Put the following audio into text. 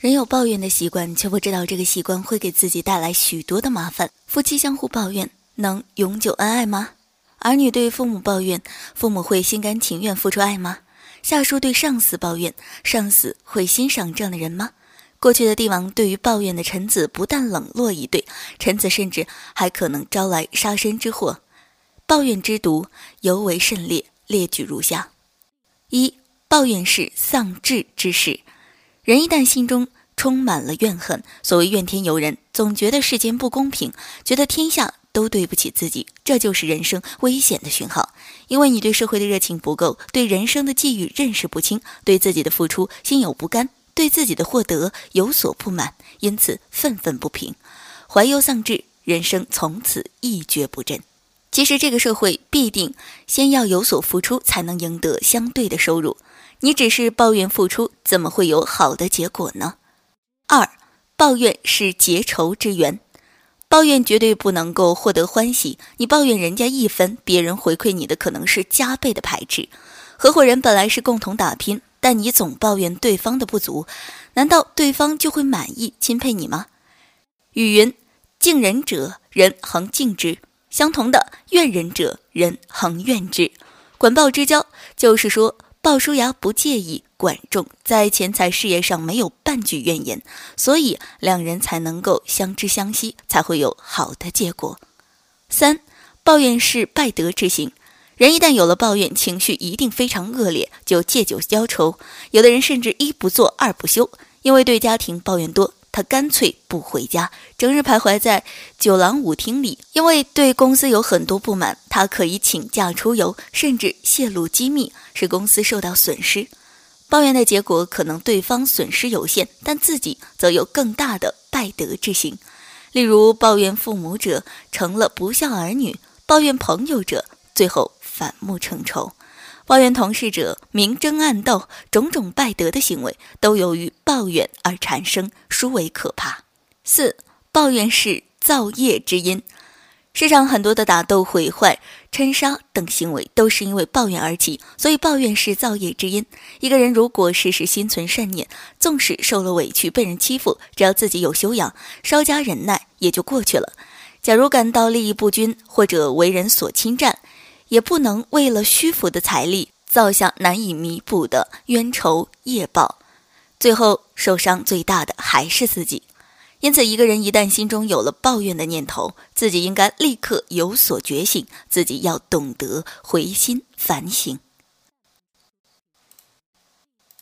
人有抱怨的习惯，却不知道这个习惯会给自己带来许多的麻烦。夫妻相互抱怨，能永久恩爱吗？儿女对父母抱怨，父母会心甘情愿付出爱吗？下属对上司抱怨，上司会欣赏这样的人吗？过去的帝王对于抱怨的臣子，不但冷落以对，臣子甚至还可能招来杀身之祸。抱怨之毒尤为甚烈，列举如下：一、抱怨是丧志之事。人一旦心中充满了怨恨，所谓怨天尤人，总觉得世间不公平，觉得天下都对不起自己，这就是人生危险的讯号。因为你对社会的热情不够，对人生的际遇认识不清，对自己的付出心有不甘，对自己的获得有所不满，因此愤愤不平，怀忧丧志，人生从此一蹶不振。其实这个社会必定先要有所付出，才能赢得相对的收入。你只是抱怨付出，怎么会有好的结果呢？二，抱怨是结仇之源，抱怨绝对不能够获得欢喜。你抱怨人家一分，别人回馈你的可能是加倍的排斥。合伙人本来是共同打拼，但你总抱怨对方的不足，难道对方就会满意钦佩你吗？语云：敬人者，人恒敬之；相同的，怨人者，人恒怨之。管鲍之交，就是说。鲍叔牙不介意管仲在钱财事业上没有半句怨言，所以两人才能够相知相惜，才会有好的结果。三，抱怨是败德之行，人一旦有了抱怨，情绪一定非常恶劣，就借酒浇愁。有的人甚至一不做二不休，因为对家庭抱怨多。他干脆不回家，整日徘徊在酒廊舞厅里。因为对公司有很多不满，他可以请假出游，甚至泄露机密，使公司受到损失。抱怨的结果可能对方损失有限，但自己则有更大的败德之行。例如，抱怨父母者成了不孝儿女；抱怨朋友者，最后反目成仇。抱怨同事者明争暗斗，种种败德的行为都由于抱怨而产生，殊为可怕。四，抱怨是造业之因。世上很多的打斗、毁坏、嗔杀等行为，都是因为抱怨而起，所以抱怨是造业之因。一个人如果时时心存善念，纵使受了委屈、被人欺负，只要自己有修养，稍加忍耐，也就过去了。假如感到利益不均，或者为人所侵占，也不能为了虚浮的财力造下难以弥补的冤仇业报，最后受伤最大的还是自己。因此，一个人一旦心中有了抱怨的念头，自己应该立刻有所觉醒，自己要懂得回心反省。